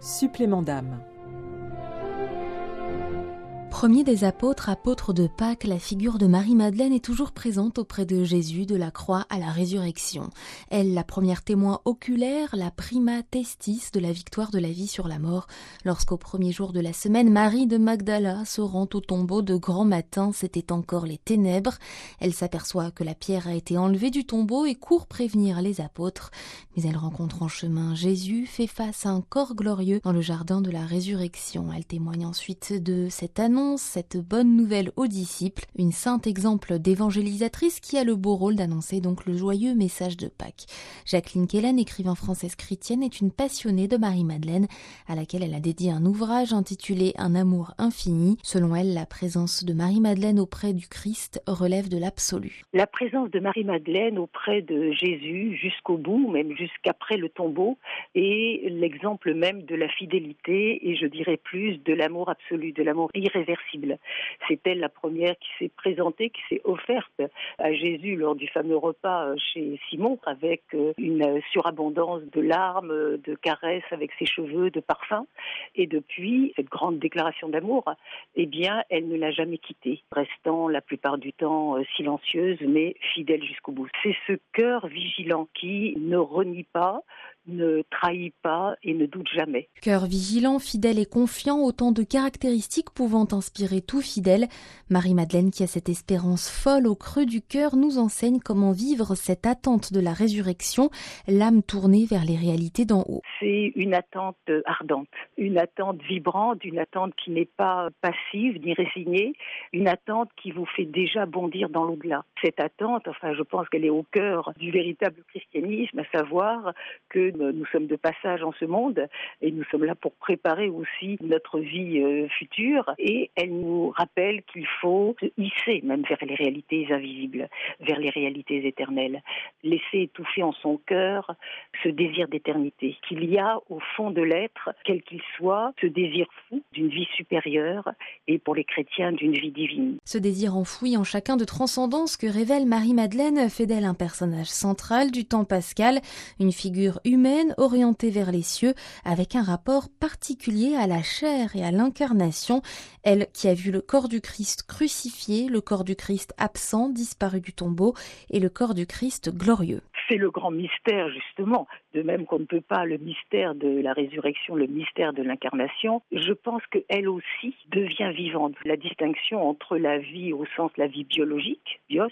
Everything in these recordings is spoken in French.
Supplément d'âme. Premier des apôtres, apôtre de Pâques, la figure de Marie-Madeleine est toujours présente auprès de Jésus de la croix à la résurrection. Elle, la première témoin oculaire, la prima testis de la victoire de la vie sur la mort, lorsqu'au premier jour de la semaine, Marie de Magdala se rend au tombeau de grand matin, c'était encore les ténèbres. Elle s'aperçoit que la pierre a été enlevée du tombeau et court prévenir les apôtres. Mais elle rencontre en chemin Jésus, fait face à un corps glorieux dans le jardin de la résurrection. Elle témoigne ensuite de cette annonce cette bonne nouvelle aux disciples, une sainte exemple d'évangélisatrice qui a le beau rôle d'annoncer donc le joyeux message de Pâques. Jacqueline Kellen, écrivain française chrétienne, est une passionnée de Marie-Madeleine, à laquelle elle a dédié un ouvrage intitulé Un amour infini. Selon elle, la présence de Marie-Madeleine auprès du Christ relève de l'absolu. La présence de Marie-Madeleine auprès de Jésus jusqu'au bout, même jusqu'après le tombeau, est l'exemple même de la fidélité et je dirais plus de l'amour absolu, de l'amour irréversible c'est elle la première qui s'est présentée, qui s'est offerte à Jésus lors du fameux repas euh, chez Simon avec euh, une surabondance de larmes, de caresses avec ses cheveux, de parfums. Et depuis cette grande déclaration d'amour, eh bien, elle ne l'a jamais quittée, restant la plupart du temps euh, silencieuse mais fidèle jusqu'au bout. C'est ce cœur vigilant qui ne renie pas, ne trahit pas et ne doute jamais. Cœur vigilant, fidèle et confiant, autant de caractéristiques pouvant inspirer tout fidèle. Marie-Madeleine, qui a cette espérance folle au creux du cœur, nous enseigne comment vivre cette attente de la résurrection, l'âme tournée vers les réalités d'en haut. C'est une attente ardente, une attente vibrante, une attente qui n'est pas passive ni résignée, une attente qui vous fait déjà bondir dans l'au-delà. Cette attente, enfin, je pense qu'elle est au cœur du véritable christianisme, à savoir que nous sommes de passage en ce monde et nous sommes là pour préparer aussi notre vie euh, future et elle nous rappelle qu'il faut se hisser même vers les réalités invisibles, vers les réalités éternelles, laisser étouffer en son cœur ce désir d'éternité, qu'il y a au fond de l'être, quel qu'il soit, ce désir fou d'une vie supérieure et pour les chrétiens d'une vie divine. Ce désir enfoui en chacun de transcendance que révèle Marie-Madeleine fait d'elle un personnage central du temps pascal, une figure humaine orientée vers les cieux, avec un rapport particulier à la chair et à l'incarnation, elle qui a vu le corps du Christ crucifié, le corps du Christ absent, disparu du tombeau, et le corps du Christ glorieux c'est le grand mystère justement, de même qu'on ne peut pas le mystère de la résurrection, le mystère de l'incarnation, je pense qu'elle aussi devient vivante. La distinction entre la vie au sens la vie biologique, bios,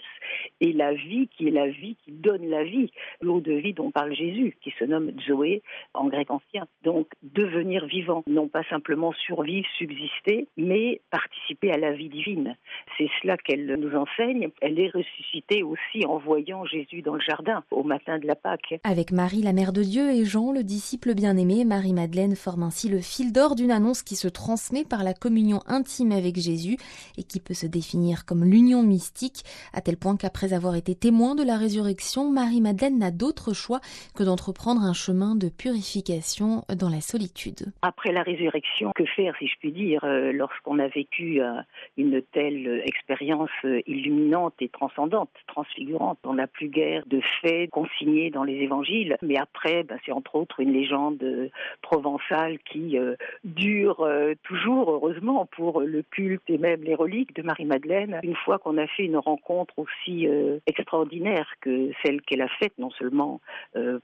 et la vie qui est la vie qui donne la vie, l'eau de vie dont parle Jésus, qui se nomme Zoé en grec ancien. Donc devenir vivant, non pas simplement survivre, subsister, mais participer à la vie divine. C'est cela qu'elle nous enseigne. Elle est ressuscitée aussi en voyant Jésus dans le jardin au matin de la Pâque. Avec Marie, la mère de Dieu, et Jean, le disciple bien-aimé, Marie-Madeleine forme ainsi le fil d'or d'une annonce qui se transmet par la communion intime avec Jésus et qui peut se définir comme l'union mystique, à tel point qu'après avoir été témoin de la résurrection, Marie-Madeleine n'a d'autre choix que d'entreprendre un chemin de purification dans la solitude. Après la résurrection, que faire, si je puis dire, euh, lorsqu'on a vécu euh, une telle expérience euh, illuminante et transcendante, transfigurante? On n'a plus guère de faits consigné dans les évangiles. Mais après, ben, c'est entre autres une légende euh, provençale qui euh, dure euh, toujours, heureusement, pour le culte et même les reliques de Marie-Madeleine. Une fois qu'on a fait une rencontre aussi extraordinaire que celle qu'elle a faite, non seulement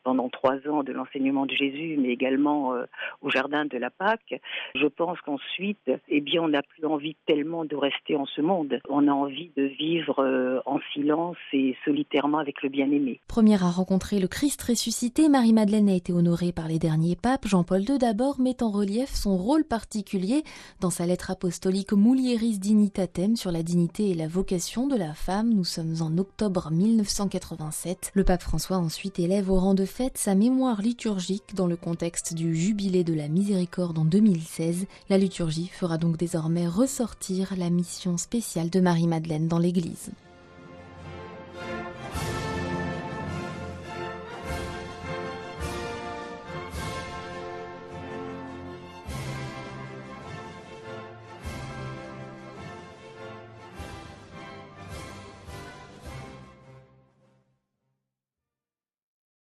pendant trois ans de l'enseignement de Jésus, mais également au jardin de la Pâque, je pense qu'ensuite, eh bien, on n'a plus envie tellement de rester en ce monde. On a envie de vivre en silence et solitairement avec le bien-aimé. À rencontrer le Christ ressuscité, Marie-Madeleine a été honorée par les derniers papes. Jean-Paul II d'abord met en relief son rôle particulier dans sa lettre apostolique Mulieris Dignitatem sur la dignité et la vocation de la femme. Nous sommes en octobre 1987. Le pape François ensuite élève au rang de fête sa mémoire liturgique dans le contexte du jubilé de la miséricorde en 2016. La liturgie fera donc désormais ressortir la mission spéciale de Marie-Madeleine dans l'Église.